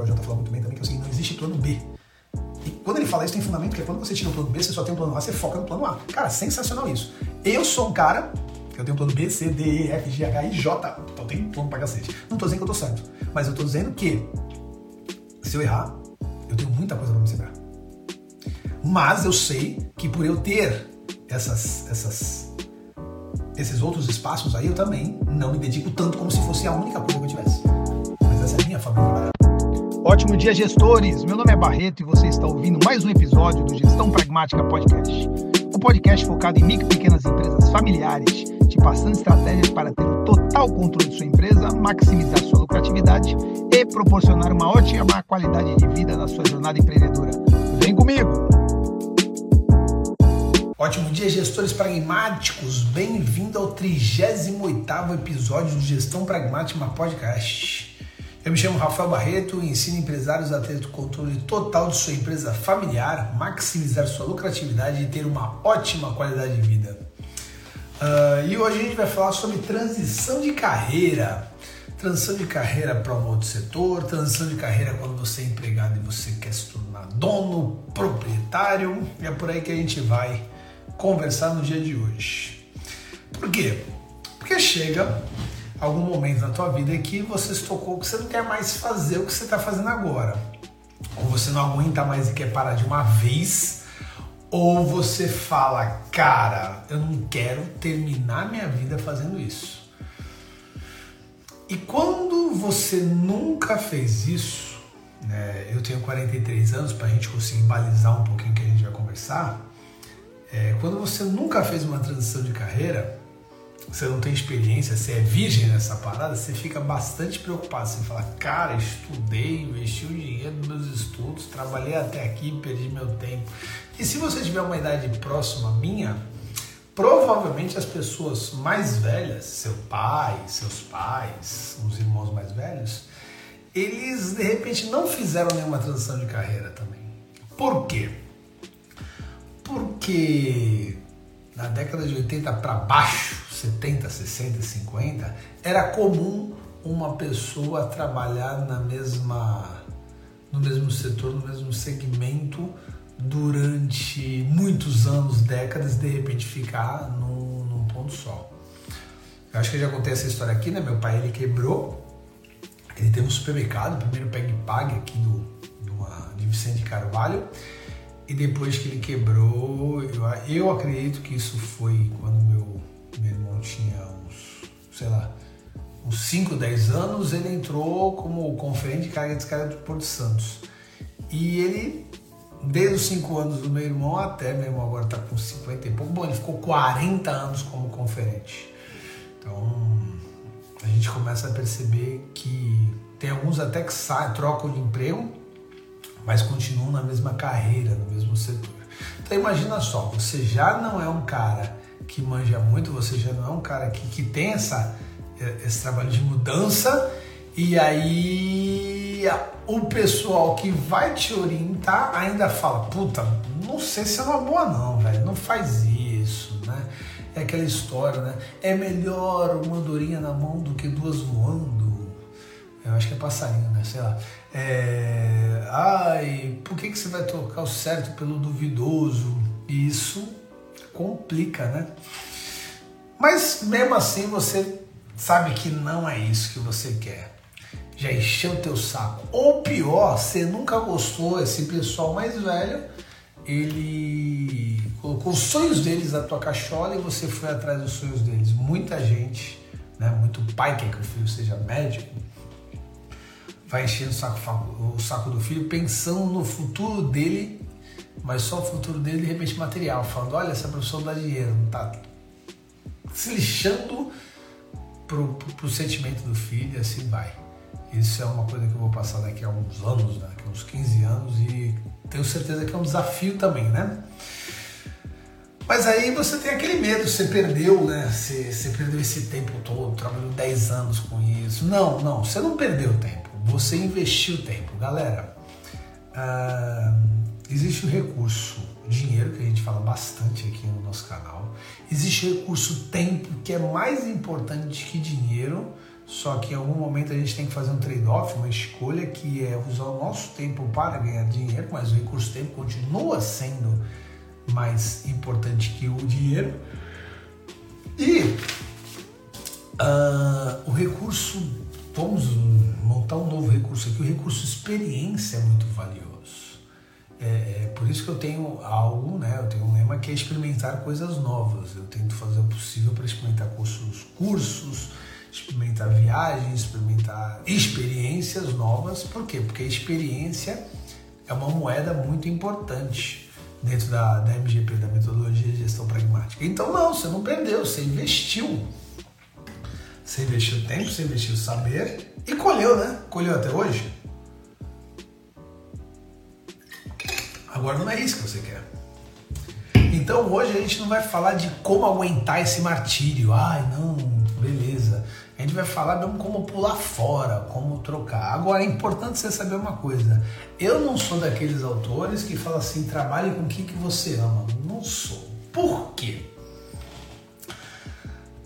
Jorge já tá falando muito bem também, que é o seguinte, não existe plano B. E quando ele fala isso, tem fundamento, porque quando você tira o plano B, você só tem um plano A, você foca no plano A. Cara, sensacional isso. Eu sou um cara, eu tenho plano B, C, D, E, F, G, H, I, J. Então tem plano pra cacete. Não tô dizendo que eu tô certo, mas eu tô dizendo que se eu errar, eu tenho muita coisa pra me segurar. Mas eu sei que por eu ter essas, essas, esses outros espaços aí, eu também não me dedico tanto como se fosse a única coisa que eu tivesse. Mas essa é a minha trabalhar. Ótimo dia, gestores! Meu nome é Barreto e você está ouvindo mais um episódio do Gestão Pragmática Podcast. Um podcast focado em micro e pequenas empresas familiares, te passando estratégias para ter o total controle de sua empresa, maximizar sua lucratividade e proporcionar uma ótima qualidade de vida na sua jornada empreendedora. Vem comigo! Ótimo dia, gestores pragmáticos! Bem-vindo ao 38º episódio do Gestão Pragmática Podcast. Eu me chamo Rafael Barreto e ensino empresários a ter o controle total de sua empresa familiar, maximizar sua lucratividade e ter uma ótima qualidade de vida. Uh, e hoje a gente vai falar sobre transição de carreira. Transição de carreira para um outro setor, transição de carreira quando você é empregado e você quer se tornar dono, proprietário. E é por aí que a gente vai conversar no dia de hoje. Por quê? Porque chega algum momento na tua vida que você se tocou que você não quer mais fazer o que você está fazendo agora. Ou você não aguenta mais e quer parar de uma vez, ou você fala, cara, eu não quero terminar minha vida fazendo isso. E quando você nunca fez isso, né, eu tenho 43 anos para a gente conseguir balizar um pouquinho que a gente vai conversar. É, quando você nunca fez uma transição de carreira, você não tem experiência, você é virgem nessa parada, você fica bastante preocupado. Você fala, cara, estudei, investi o dinheiro nos meus estudos, trabalhei até aqui, perdi meu tempo. E se você tiver uma idade próxima à minha, provavelmente as pessoas mais velhas, seu pai, seus pais, os irmãos mais velhos, eles de repente não fizeram nenhuma transição de carreira também. Por quê? Porque na década de 80 para baixo, 70, 60, 50, era comum uma pessoa trabalhar na mesma no mesmo setor, no mesmo segmento durante muitos anos, décadas, de repente ficar num, num ponto só. Eu acho que eu já contei essa história aqui, né? Meu pai ele quebrou, ele teve um supermercado, primeiro Peg Pag aqui do, do, de Vicente Carvalho, e depois que ele quebrou, eu, eu acredito que isso foi quando meu, tinha uns, sei lá, uns 5, 10 anos, ele entrou como conferente de carga e descarga do Porto Santos. E ele, desde os 5 anos do meu irmão até, meu irmão agora está com 50 e pouco, bom, ele ficou 40 anos como conferente. Então, a gente começa a perceber que tem alguns até que saem, trocam de emprego, mas continuam na mesma carreira, no mesmo setor. Então imagina só, você já não é um cara que manja muito, você já não é um cara que, que tem essa, esse trabalho de mudança, e aí o pessoal que vai te orientar ainda fala, puta, não sei se é uma boa não, velho, não faz isso, né? É aquela história, né? É melhor uma andorinha na mão do que duas voando. Eu acho que é passarinho, né? Sei lá. É... Ai, por que, que você vai trocar o certo pelo duvidoso? Isso complica, né? Mas mesmo assim você sabe que não é isso que você quer. Já encheu o teu saco. Ou pior, você nunca gostou, esse pessoal mais velho, ele colocou os sonhos deles na tua cachola e você foi atrás dos sonhos deles. Muita gente, né, muito pai quer que o filho seja médico, vai encher o saco, o saco do filho pensando no futuro dele, mas só o futuro dele de repente material, falando, olha, essa profissão dá dinheiro, não tá se lixando pro, pro, pro sentimento do filho e assim vai. Isso é uma coisa que eu vou passar daqui a uns anos, né? daqui a uns 15 anos, e tenho certeza que é um desafio também, né? Mas aí você tem aquele medo, você perdeu, né? Você, você perdeu esse tempo todo, trabalhou 10 anos com isso. Não, não, você não perdeu tempo, você investiu tempo. Galera, uh, existe o recurso dinheiro, que a gente fala bastante aqui no nosso canal. Existe o recurso tempo, que é mais importante que dinheiro, Só que em algum momento a gente tem que fazer um trade-off, uma escolha que é usar o nosso tempo para ganhar dinheiro, mas o recurso tempo continua sendo mais importante que o dinheiro. E uh, o recurso, vamos montar um novo recurso aqui, o recurso experiência é muito valioso. É, é, por isso que eu tenho algo, né? Eu tenho um lema que é experimentar coisas novas. Eu tento fazer o possível para experimentar cursos, cursos, experimentar viagens, experimentar experiências novas. Por quê? Porque a experiência é uma moeda muito importante dentro da, da MGP, da metodologia de gestão pragmática. Então não, você não perdeu, você investiu. Você investiu tempo, você investiu saber e colheu, né? Colheu até hoje. Agora não é isso que você quer. Então hoje a gente não vai falar de como aguentar esse martírio. Ai, não, beleza. A gente vai falar mesmo como pular fora, como trocar. Agora é importante você saber uma coisa. Eu não sou daqueles autores que falam assim, trabalhe com o que, que você ama. Não sou. Por quê?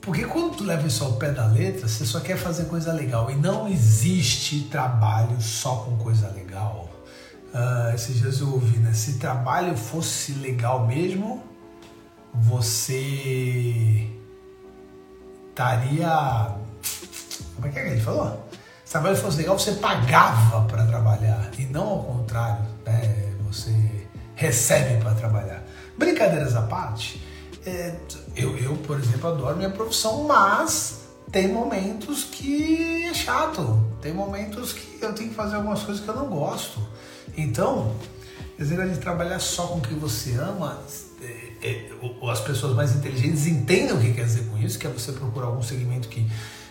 Porque quando tu leva isso ao pé da letra, você só quer fazer coisa legal. E não existe trabalho só com coisa legal. Uh, esses dias eu ouvi, né? Se trabalho fosse legal mesmo, você estaria. Como é que, é que ele falou? Se trabalho fosse legal, você pagava para trabalhar e não ao contrário, né? Você recebe para trabalhar. Brincadeiras à parte, é, eu, eu, por exemplo, adoro minha profissão, mas tem momentos que é chato, tem momentos que eu tenho que fazer algumas coisas que eu não gosto. Então, esse negócio de trabalhar só com o que você ama, é, é, as pessoas mais inteligentes entendem o que quer dizer com isso, que é você procurar algum segmento que,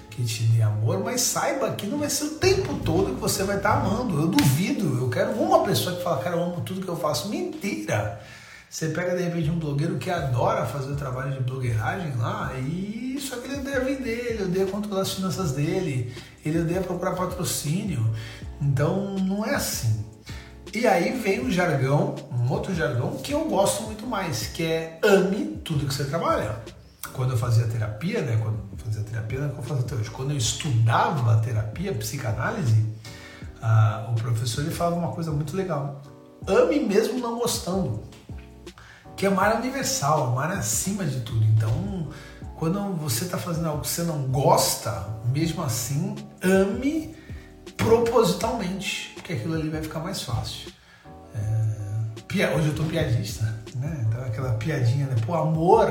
que te dê amor, mas saiba que não vai ser o tempo todo que você vai estar amando. Eu duvido, eu quero uma pessoa que fala, cara, eu amo tudo que eu faço. Mentira! Você pega de repente um blogueiro que adora fazer o trabalho de blogueiragem lá e só que ele odeia vender, ele odeia controlar as finanças dele, ele odeia procurar patrocínio. Então não é assim. E aí vem um jargão, um outro jargão que eu gosto muito mais, que é ame tudo que você trabalha. Quando eu fazia terapia, né? Quando eu fazia terapia, não é eu faço até hoje. Quando eu estudava terapia, psicanálise, ah, o professor ele falava uma coisa muito legal. Ame mesmo não gostando. Que amar é universal, amar é acima de tudo. Então, quando você está fazendo algo que você não gosta, mesmo assim, ame propositalmente porque aquilo ali vai ficar mais fácil. É, hoje eu tô piadista, né? Então aquela piadinha, né? Pô, amor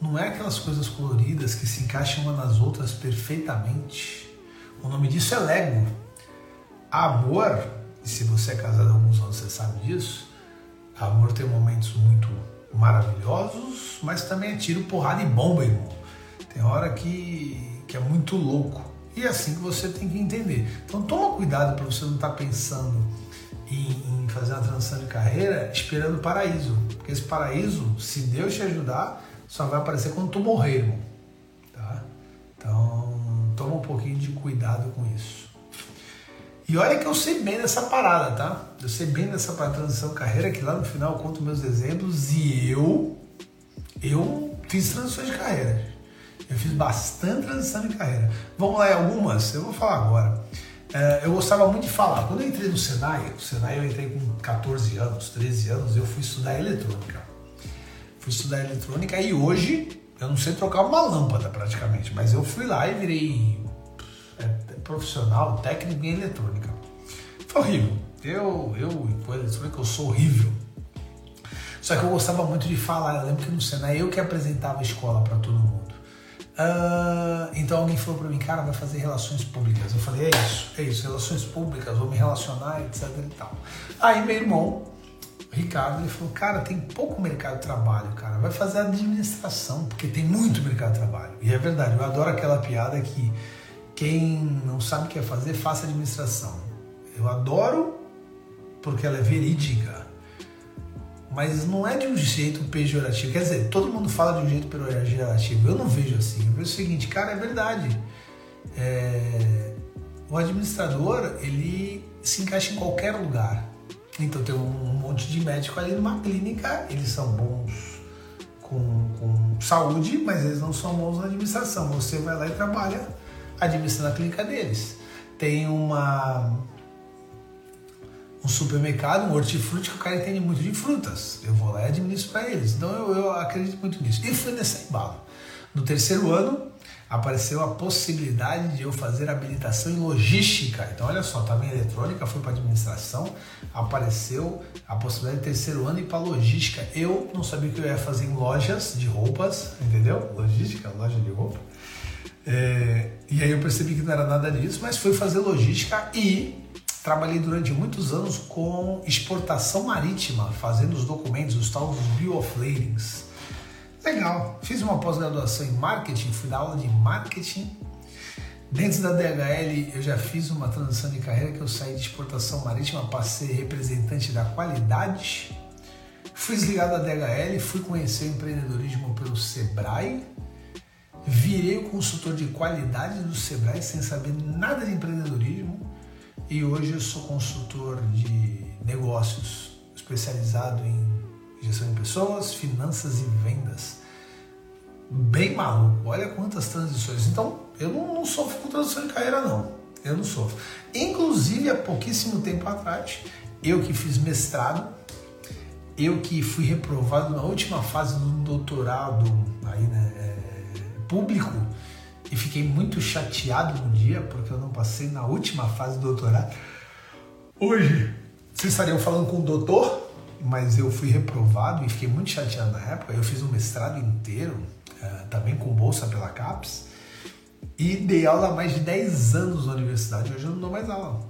não é aquelas coisas coloridas que se encaixam uma nas outras perfeitamente. O nome disso é Lego. Amor, e se você é casado há alguns anos você sabe disso, amor tem momentos muito maravilhosos, mas também é tiro, porrada e bomba, irmão. Tem hora que, que é muito louco. E é assim que você tem que entender. Então toma cuidado para você não estar tá pensando em, fazer uma transição de carreira esperando o paraíso. Porque esse paraíso, se Deus te ajudar, só vai aparecer quando tu morrer, irmão. Tá? Então toma um pouquinho de cuidado com isso. E olha que eu sei bem dessa parada, tá? Eu sei bem dessa transição de carreira, que lá no final eu conto meus exemplos e eu, eu fiz transições de carreira. Eu fiz bastante transição de carreira. Vamos lá algumas? Eu vou falar agora. É, eu gostava muito de falar. Quando eu entrei no Senai, o Senai eu entrei com 14 anos, 13 anos, eu fui estudar eletrônica. Fui estudar eletrônica e hoje eu não sei trocar uma lâmpada praticamente, mas eu fui lá e virei é, profissional, técnico em eletrônica. Foi horrível. Eu, eu, com eletrônica, eu sou horrível. Só que eu gostava muito de falar. Eu lembro que no Senai eu que apresentava a escola para todo mundo. Uh, então alguém falou para mim, cara, vai fazer relações públicas. Eu falei, é isso, é isso, relações públicas, vou me relacionar, etc e tal. Aí meu irmão, Ricardo, ele falou, cara, tem pouco mercado de trabalho, cara, vai fazer administração, porque tem muito mercado de trabalho. E é verdade, eu adoro aquela piada que quem não sabe o que é fazer, faça administração. Eu adoro porque ela é verídica mas não é de um jeito pejorativo. Quer dizer, todo mundo fala de um jeito pejorativo. Eu não vejo assim. Eu vejo o seguinte, cara, é verdade. É... O administrador, ele se encaixa em qualquer lugar. Então tem um monte de médico ali numa clínica, eles são bons com, com saúde, mas eles não são bons na administração. Você vai lá e trabalha administrando a clínica deles. Tem uma um supermercado, um hortifruti que o cara entende muito de frutas. Eu vou lá e administro para eles. Então eu, eu, acredito muito nisso. E fui nesse embalo. No terceiro ano, apareceu a possibilidade de eu fazer habilitação em logística. Então, olha só, estava em eletrônica, fui para administração, apareceu a possibilidade de terceiro ano ir para logística. Eu não sabia que eu ia fazer em lojas de roupas, entendeu? Logística, loja de roupa. É, e aí eu percebi que não era nada disso, mas fui fazer logística e trabalhei durante muitos anos com exportação marítima, fazendo os documentos, os tal dos Bill of Ladings. Legal. Fiz uma pós-graduação em marketing, fui dar aula de marketing. Dentro da DHL eu já fiz uma transição de carreira que eu saí de exportação marítima para ser representante da qualidade. Fui desligado da DHL, fui conhecer o empreendedorismo pelo Sebrae. Virei o consultor de qualidade do Sebrae sem saber nada de empreendedorismo. E hoje eu sou consultor de negócios, especializado em gestão de pessoas, finanças e vendas. Bem maluco, olha quantas transições. Então, eu não, não sofro com transição de carreira, não. Eu não sofro. Inclusive, há pouquíssimo tempo atrás, eu que fiz mestrado, eu que fui reprovado na última fase do doutorado aí, né, é, público, e fiquei muito chateado no dia porque eu não passei na última fase do doutorado. Hoje, vocês estariam falando com o doutor, mas eu fui reprovado e fiquei muito chateado na época. Eu fiz um mestrado inteiro, uh, também com bolsa pela CAPES, e dei aula há mais de 10 anos na universidade. Hoje eu não dou mais aula.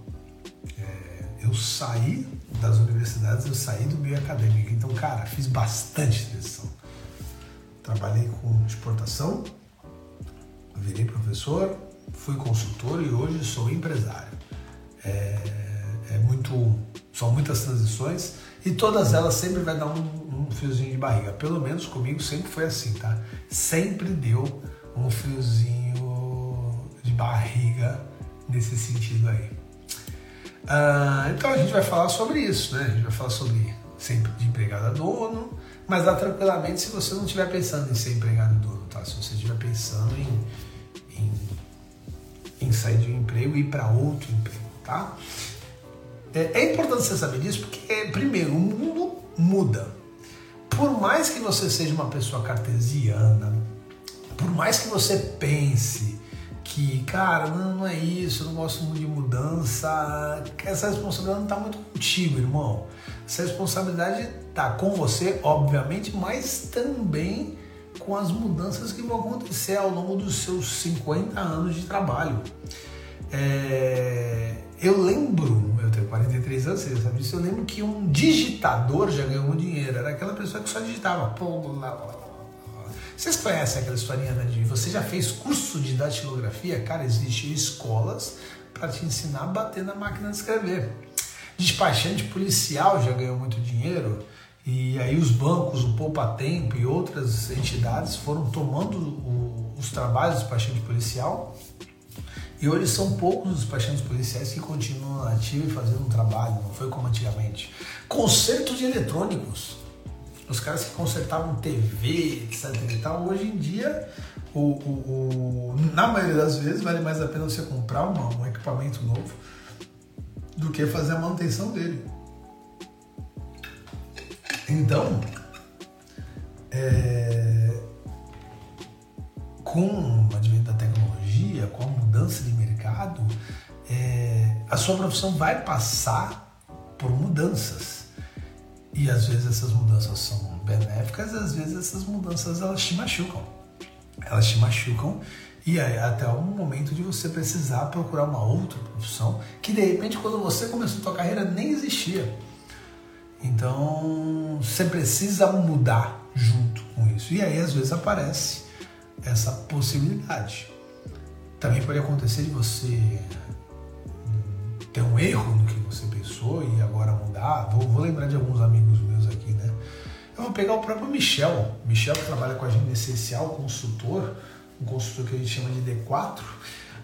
É, eu saí das universidades, eu saí do meio acadêmico. Então, cara, fiz bastante lição. Trabalhei com exportação, virei professor, fui consultor e hoje sou empresário. É, é muito, são muitas transições e todas elas sempre vai dar um, um, fiozinho de barriga. Pelo menos comigo sempre foi assim, tá? Sempre deu um fiozinho de barriga nesse sentido aí. Ah, então a gente vai falar sobre isso, né? A gente vai falar sobre sempre de empregado a dono, mas dá tranquilamente se você não estiver pensando em ser empregado dono, tá? Se você estiver pensando em sair de um emprego e ir para outro emprego, tá? É, é importante você saber disso porque, primeiro, o mundo muda. Por mais que você seja uma pessoa cartesiana, por mais que você pense que, cara, não, não é isso, eu não gosto muito de mudança, essa responsabilidade não está muito contigo, irmão. Essa responsabilidade está com você, obviamente, mas também com as mudanças que vão acontecer ao longo dos seus 50 anos de trabalho. É, eu lembro, eu tenho 43 anos, você sabe disso, eu lembro que um digitador já ganhou dinheiro. Era aquela pessoa que só digitava. Vocês conhecem aquela historinha né, de você já fez curso de datilografia? Cara, existem escolas para te ensinar a bater na máquina de escrever. Despachante policial já ganhou muito dinheiro. E aí os bancos, o Poupa Tempo e outras entidades foram tomando o, os trabalhos do despachante policial e hoje são poucos os despachantes policiais que continuam ativos e fazendo um trabalho, não foi como antigamente. Conserto de eletrônicos. Os caras que consertavam TV, etc tal, hoje em dia, o, o, o, na maioria das vezes, vale mais a pena você comprar uma, um equipamento novo do que fazer a manutenção dele. Então, é, com o advento da tecnologia, com a mudança de mercado, é, a sua profissão vai passar por mudanças. E às vezes essas mudanças são benéficas, às vezes essas mudanças elas te machucam. Elas te machucam e aí, até o momento de você precisar procurar uma outra profissão que de repente quando você começou a sua carreira nem existia. Então você precisa mudar junto com isso. E aí às vezes aparece essa possibilidade. Também pode acontecer de você ter um erro no que você pensou e agora mudar. Vou, vou lembrar de alguns amigos meus aqui, né? Eu vou pegar o próprio Michel. Michel que trabalha com a gente essencial, consultor, um consultor que a gente chama de D4.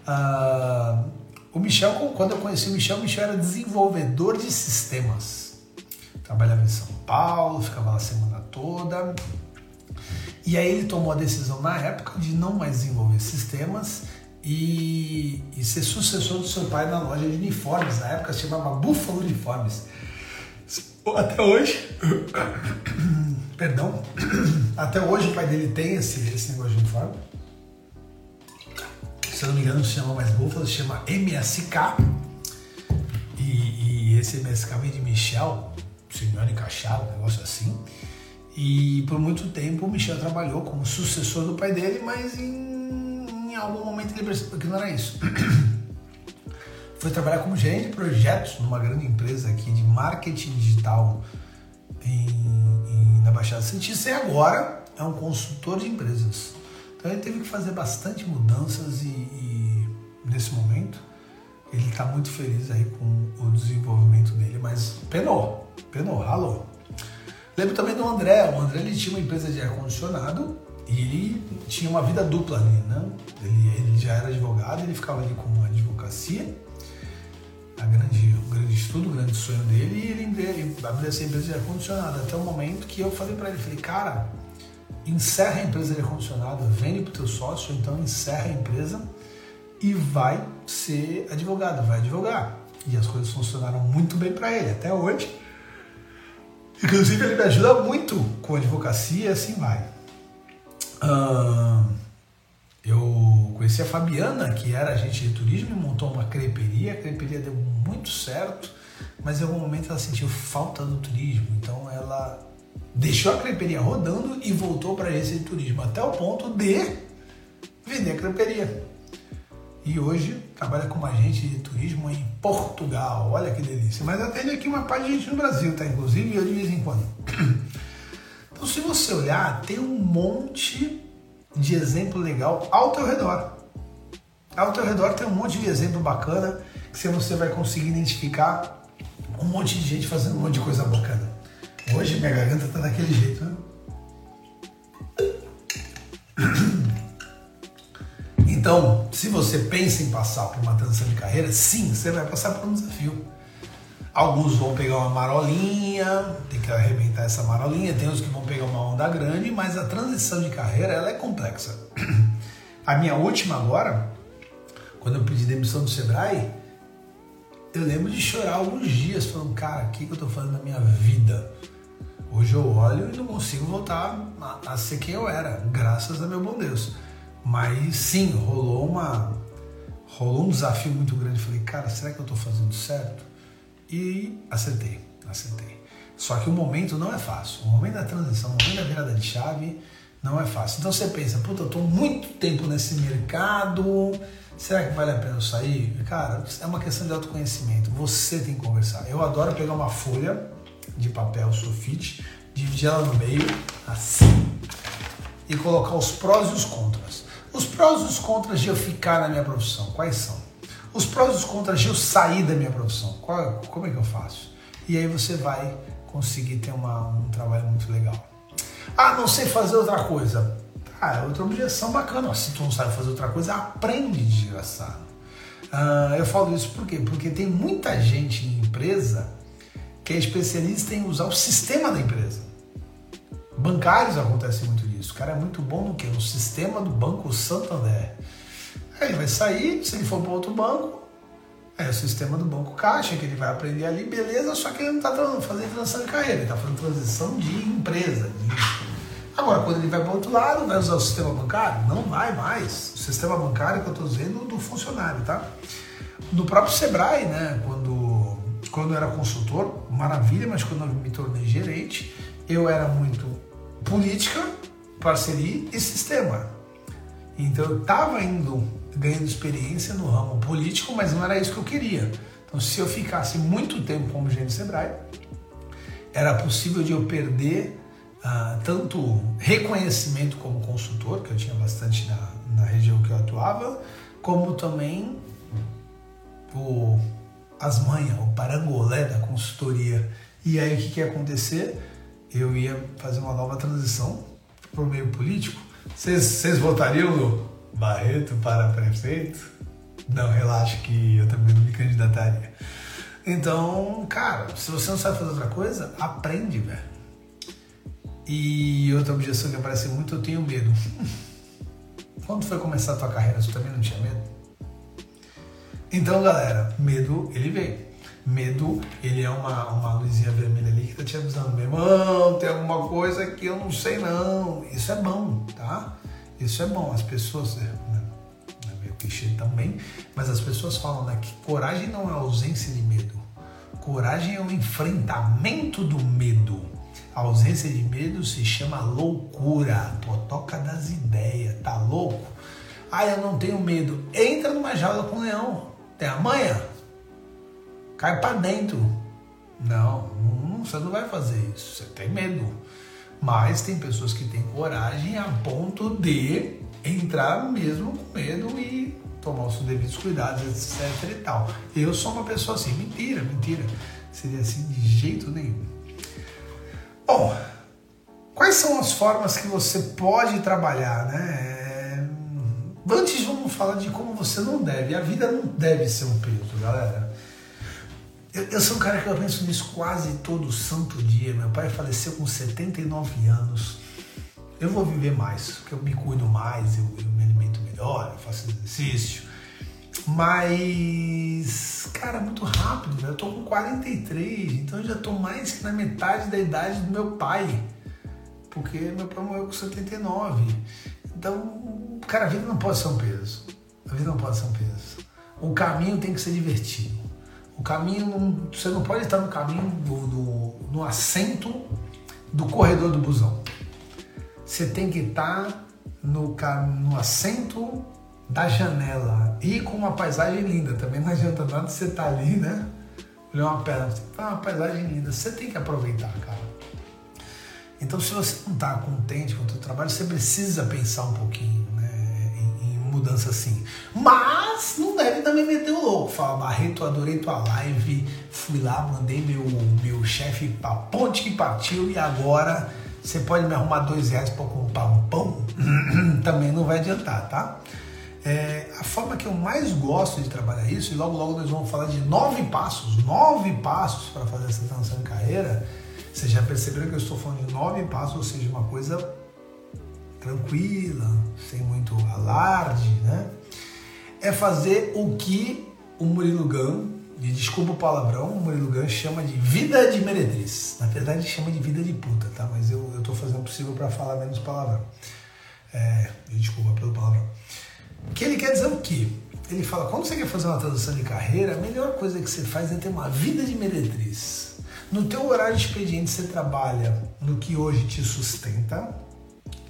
Ah, o Michel, quando eu conheci o Michel, o Michel era desenvolvedor de sistemas. Trabalhava em São Paulo, ficava lá a semana toda. E aí ele tomou a decisão na época de não mais desenvolver sistemas e, e ser sucessor do seu pai na loja de uniformes. Na época se chamava Buffalo Uniformes. Até hoje, perdão, até hoje o pai dele tem esse, esse negócio de uniforme. Se eu não me engano, não se chama mais Buffalo, se chama MSK. E, e esse MSK vem de Michel, Simeone Cacharo, um negócio assim. E por muito tempo o Michel trabalhou como sucessor do pai dele, mas em, em algum momento ele percebeu que não era isso. Foi trabalhar como gerente de projetos numa grande empresa aqui de marketing digital em, em, na Baixada Santista e agora é um consultor de empresas. Então ele teve que fazer bastante mudanças e, e nesse momento ele está muito feliz aí com o desenvolvimento dele, mas penou, penou, ralou. Lembro também do André. O André ele tinha uma empresa de ar-condicionado e ele tinha uma vida dupla ali, né? Ele, ele já era advogado, ele ficava ali com uma advocacia, a grande, o grande estudo, o grande sonho dele, e ele, ele abriu essa empresa de ar-condicionado. Até o momento que eu falei para ele, falei, cara, encerra a empresa de ar-condicionado, vende para o teu sócio, então encerra a empresa e vai ser advogado, vai advogar. E as coisas funcionaram muito bem para ele até hoje. Inclusive, ele me ajuda muito com advocacia e assim vai. Uh, eu conheci a Fabiana, que era agente de turismo, e montou uma creperia. A creperia deu muito certo, mas em algum momento ela sentiu falta do turismo. Então, ela deixou a creperia rodando e voltou para esse turismo, até o ponto de vender a creperia e hoje trabalha como agente de turismo em Portugal. Olha que delícia. Mas atende aqui uma parte de gente no Brasil, tá? Inclusive eu de vez em quando. Então, se você olhar, tem um monte de exemplo legal ao teu redor. Ao teu redor tem um monte de exemplo bacana que você vai conseguir identificar um monte de gente fazendo um monte de coisa bacana. Hoje minha garganta tá daquele jeito, né? Então, se você pensa em passar por uma transição de carreira, sim, você vai passar por um desafio. Alguns vão pegar uma marolinha, tem que arrebentar essa marolinha, tem outros que vão pegar uma onda grande, mas a transição de carreira ela é complexa. A minha última agora, quando eu pedi demissão do Sebrae, eu lembro de chorar alguns dias, falando, cara, o que, que eu estou fazendo na minha vida? Hoje eu olho e não consigo voltar a, a ser quem eu era, graças a meu bom Deus. Mas sim, rolou uma rolou um desafio muito grande. Falei, cara, será que eu estou fazendo certo? E acertei, acertei. Só que o momento não é fácil. O momento da transição, o momento da virada de chave não é fácil. Então você pensa, puta, eu estou muito tempo nesse mercado, será que vale a pena eu sair? Cara, é uma questão de autoconhecimento. Você tem que conversar. Eu adoro pegar uma folha de papel sulfite, dividir ela no meio, assim, e colocar os prós e os contras. Os prós e os contras de eu ficar na minha profissão, quais são? Os prós e os contras de eu sair da minha profissão, qual, como é que eu faço? E aí você vai conseguir ter uma, um trabalho muito legal. Ah, não sei fazer outra coisa. Ah, é outra objeção bacana. Se tu não sabe fazer outra coisa, aprende, desgraçado. Ah, eu falo isso por quê? Porque tem muita gente em empresa que é especialista em usar o sistema da empresa. Bancários acontece muito disso. O cara é muito bom no que? No sistema do Banco Santander. Aí ele vai sair, se ele for para outro banco, é o sistema do Banco Caixa, que ele vai aprender ali, beleza, só que ele não está fazendo transição de carreira, ele está fazendo transição de empresa. Agora, quando ele vai para o outro lado, vai usar o sistema bancário? Não vai mais. O sistema bancário que eu estou dizendo do funcionário, tá? No próprio Sebrae, né, quando, quando eu era consultor, maravilha, mas quando eu me tornei gerente, eu era muito política, parceria e sistema. Então eu estava indo ganhando experiência no ramo político, mas não era isso que eu queria. Então se eu ficasse muito tempo como gerente Sebrae, era possível de eu perder uh, tanto reconhecimento como consultor, que eu tinha bastante na, na região que eu atuava, como também o, as manhas, o parangolé da consultoria. E aí o que, que ia acontecer? eu ia fazer uma nova transição o meio político. Vocês votariam no Barreto para prefeito? Não, relaxa que eu também não me candidataria. Então, cara, se você não sabe fazer outra coisa, aprende, velho. E outra objeção que aparece muito, eu tenho medo. Quando foi começar a tua carreira, você também não tinha medo? Então, galera, medo ele vem. Medo, ele é uma, uma luzinha vermelha ali que tá te avisando, meu irmão, tem alguma coisa que eu não sei não. Isso é bom, tá? Isso é bom. As pessoas, né, é meio clichê também, mas as pessoas falam né, que coragem não é ausência de medo. Coragem é o enfrentamento do medo. A ausência de medo se chama loucura, totoca das ideias, tá louco? Ah, eu não tenho medo. Entra numa jaula com um leão. Tem a manha? Cai para dentro. Não, não, você não vai fazer isso. Você tem medo. Mas tem pessoas que têm coragem a ponto de entrar mesmo com medo e tomar os devidos cuidados, etc e tal. Eu sou uma pessoa assim, mentira, mentira. Seria assim de jeito nenhum. Bom, quais são as formas que você pode trabalhar, né? Antes vamos falar de como você não deve. A vida não deve ser um peso, galera. Eu, eu, sou um cara que eu penso nisso quase todo santo dia. Meu pai faleceu com 79 anos. Eu vou viver mais, porque eu me cuido mais, eu, eu me alimento melhor, eu faço exercício. Mas, cara, muito rápido. Eu tô com 43, então eu já tô mais que na metade da idade do meu pai. Porque meu pai morreu com 79. Então, cara, a vida não pode ser um peso. A vida não pode ser um peso. O caminho tem que ser divertido. O caminho, você não pode estar no caminho do, do, no assento do corredor do busão. Você tem que estar no, no assento da janela e com uma paisagem linda. Também não adianta nada você estar ali, né? Olhar uma pedra, tá uma paisagem linda. Você tem que aproveitar, cara. Então, se você não está contente com o seu trabalho, você precisa pensar um pouquinho mudança assim. Mas não deve também meter o louco. Fala, Barreto, adorei tua live. Fui lá, mandei meu, meu chefe pra ponte que partiu e agora você pode me arrumar dois reais para comprar um pão? também não vai adiantar, tá? É, a forma que eu mais gosto de trabalhar isso, e logo logo nós vamos falar de nove passos, nove passos para fazer essa transição de carreira. Vocês já perceberam que eu estou falando de nove passos, ou seja, uma coisa tranquila, sem muito alarde, né? É fazer o que o Murilo Gun, e desculpa o palavrão, o Murilo Gun chama de vida de meretriz. Na verdade, ele chama de vida de puta, tá? Mas eu, eu tô fazendo o possível para falar menos palavrão. É, desculpa pelo palavrão. Que ele quer dizer o quê? Ele fala, quando você quer fazer uma transição de carreira, a melhor coisa que você faz é ter uma vida de meretriz. No teu horário de expediente, você trabalha no que hoje te sustenta,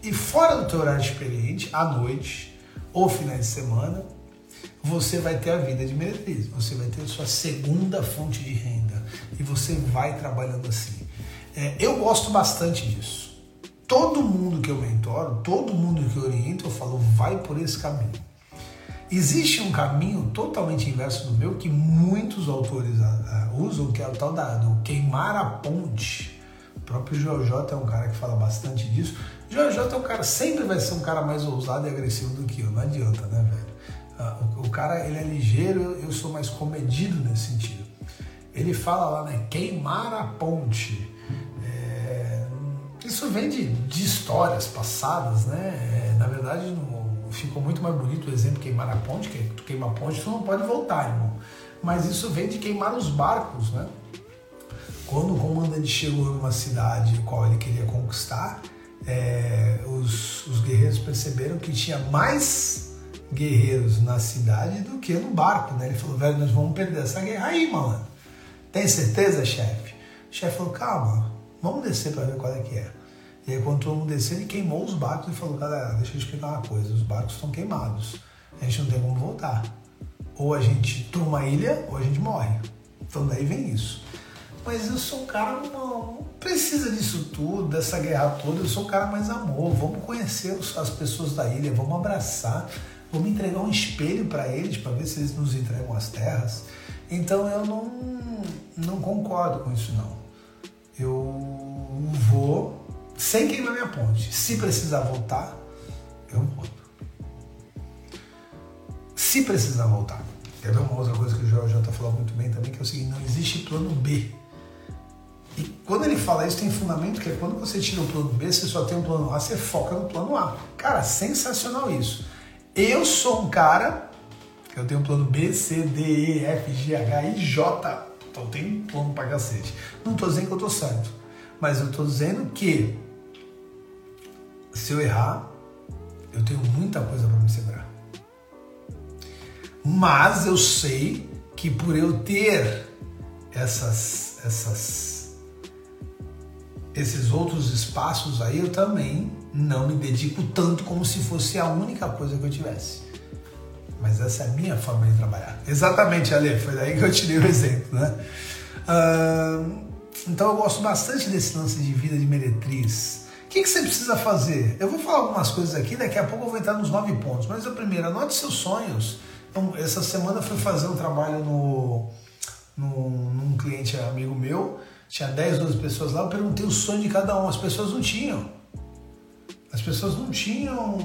e fora do teu horário experiente, à noite ou finais de semana, você vai ter a vida de meretriz, você vai ter a sua segunda fonte de renda e você vai trabalhando assim. É, eu gosto bastante disso. Todo mundo que eu mentoro, todo mundo que eu oriento, eu falo, vai por esse caminho. Existe um caminho totalmente inverso do meu que muitos autores uh, usam, que é o tal da, do queimar a ponte. O próprio Jojo é um cara que fala bastante disso. JJ é um cara, sempre vai ser um cara mais ousado e agressivo do que eu, não adianta, né, velho? Ah, o, o, cara, ele é ligeiro, eu sou mais comedido nesse sentido. Ele fala lá, né, queimar a ponte. É, isso vem de, de, histórias passadas, né? É, na verdade, no, ficou muito mais bonito o exemplo queimar a ponte, que tu queima a ponte, tu não pode voltar, irmão. Mas isso vem de queimar os barcos, né? Quando o comandante chegou numa cidade qual ele queria conquistar, é, os, os guerreiros perceberam que tinha mais guerreiros na cidade do que no barco, né? Ele falou, velho, nós vamos perder essa guerra aí, mano. Tem certeza, chefe? O chefe falou, calma, vamos descer para ver qual é que é. E aí quando todo mundo desceu, ele queimou os barcos e falou, galera, deixa eu explicar uma coisa, os barcos estão queimados, a gente não tem como voltar. Ou a gente toma a ilha, ou a gente morre. Então daí vem isso. Mas eu sou um cara, não, precisa disso tudo, dessa guerra toda. Eu sou um cara mais amor. Vamos conhecer as pessoas da ilha, vamos abraçar, vamos entregar um espelho para eles, para ver se eles nos entregam as terras. Então eu não, não concordo com isso, não. Eu vou sem queimar minha ponte. Se precisar voltar, eu volto. Se precisar voltar. Quer ver uma outra coisa que o Jorge já está falando muito bem também, que é o seguinte, não existe plano B e quando ele fala isso, tem fundamento que é quando você tira o plano B, você só tem um plano A, você foca no plano A. Cara, sensacional isso. Eu sou um cara Eu tenho plano B, C, D, E, F, G, H, I, J. Então tem plano pra cacete. Não tô dizendo que eu tô certo, mas eu tô dizendo que se eu errar, eu tenho muita coisa para me segurar. Mas eu sei que por eu ter essas, essas, esses outros espaços aí, eu também não me dedico tanto como se fosse a única coisa que eu tivesse. Mas essa é a minha forma de trabalhar. Exatamente, Ale, foi daí que eu tirei o exemplo, né? Uh, então eu gosto bastante desse lance de vida de meretriz. O que, que, você precisa fazer? Eu vou falar algumas coisas aqui, daqui a pouco eu vou entrar nos nove pontos. Mas a primeira, anote seus sonhos. Então, essa semana eu fui fazer um trabalho no, no, num cliente amigo meu, tinha 10, 12 pessoas lá, eu perguntei o sonho de cada um, as pessoas não tinham. As pessoas não tinham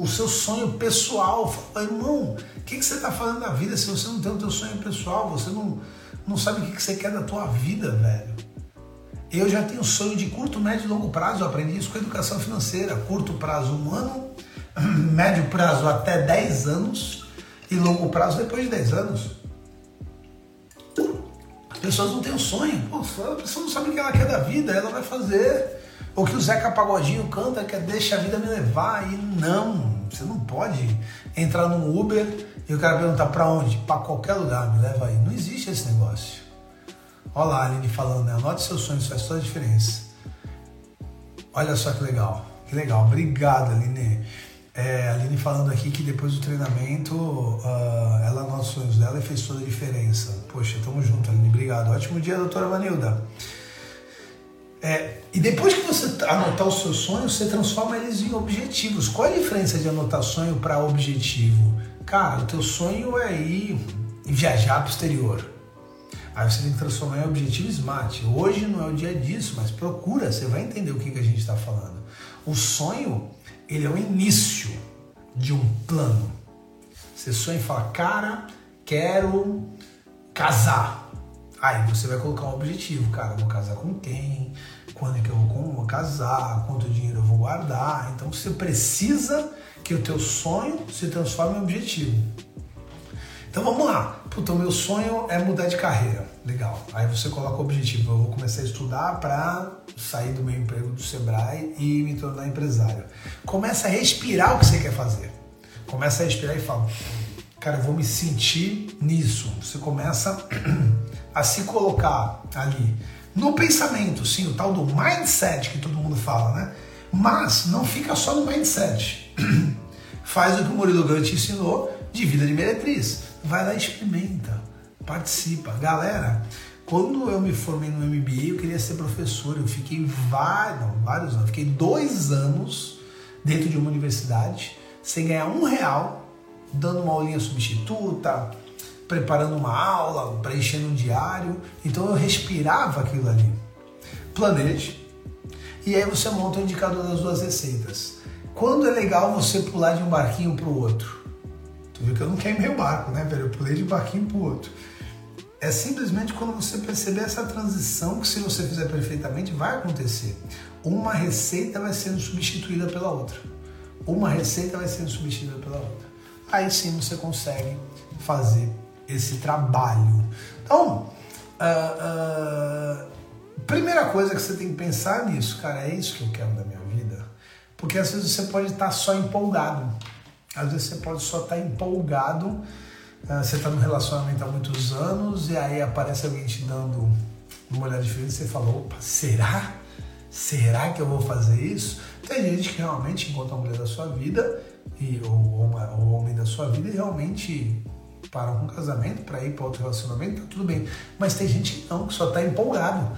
o seu sonho pessoal. Falei, irmão, o que, que você está fazendo na vida se você não tem o seu sonho pessoal? Você não, não sabe o que, que você quer da tua vida, velho. Eu já tenho sonho de curto, médio e longo prazo. Eu aprendi isso com educação financeira. Curto prazo, um ano. Médio prazo, até 10 anos. E longo prazo, depois de 10 anos. As pessoas não têm um sonho. Pô, a pessoa não sabe o que ela quer da vida. Ela vai fazer o que o Zeca Pagodinho canta, que é deixa a vida me levar. E não, você não pode entrar num Uber e o cara perguntar para onde? Para qualquer lugar, me leva aí. Não existe esse negócio. Olha lá a Aline falando, né? Anote seus sonhos, faz toda a diferença. Olha só que legal, que legal. Obrigado, Aline. É, a Aline falando aqui que depois do treinamento uh, ela anota os sonhos dela e fez toda a diferença. Poxa, tamo junto, Aline. Obrigado. Ótimo dia, doutora Vanilda. É, e depois que você anotar os seus sonhos, você transforma eles em objetivos. Qual é a diferença de anotar sonho para objetivo? Cara, o teu sonho é ir viajar para o exterior. Aí você tem que transformar em objetivo smart. Hoje não é o dia disso, mas procura, você vai entender o que, que a gente está falando. O sonho, ele é o início de um plano. Você sonha e fala, cara, quero casar. Aí você vai colocar um objetivo, cara, vou casar com quem? Quando é que eu vou casar? Quanto dinheiro eu vou guardar? Então você precisa que o teu sonho se transforme em objetivo. Então vamos lá. Puta, o meu sonho é mudar de carreira. Legal. Aí você coloca o objetivo. Eu vou começar a estudar para sair do meu emprego do Sebrae e me tornar empresário. Começa a respirar o que você quer fazer. Começa a respirar e fala, cara, eu vou me sentir nisso. Você começa a se colocar ali no pensamento, sim, o tal do mindset que todo mundo fala, né? Mas não fica só no mindset. Faz o que o Murilo Gant ensinou de vida de meretriz. Vai lá e experimenta, participa. Galera, quando eu me formei no MBA, eu queria ser professor. Eu fiquei vários, vários anos, fiquei dois anos dentro de uma universidade sem ganhar um real, dando uma aulinha substituta, preparando uma aula, preenchendo um diário. Então eu respirava aquilo ali. Planeje. E aí você monta o indicador das duas receitas. Quando é legal você pular de um barquinho para o outro? Tu viu que eu não queimei o barco, né, velho? Eu pulei de um barquinho para o outro. É simplesmente quando você perceber essa transição que se você fizer perfeitamente vai acontecer. Uma receita vai sendo substituída pela outra. Uma receita vai sendo substituída pela outra. Aí sim você consegue fazer esse trabalho. Então, uh, uh, primeira coisa que você tem que pensar nisso, cara, é isso que eu quero da minha vida. Porque às vezes você pode estar só empolgado. Às vezes você pode só estar empolgado. Uh, você está no relacionamento há muitos anos e aí aparece alguém te dando uma olhada diferente e você fala, opa, será? Será que eu vou fazer isso? Tem gente que realmente encontra a mulher da sua vida e, ou, ou, o homem da sua vida e realmente param com o casamento para ir para outro relacionamento, tá tudo bem. Mas tem gente que não, que só está empolgado.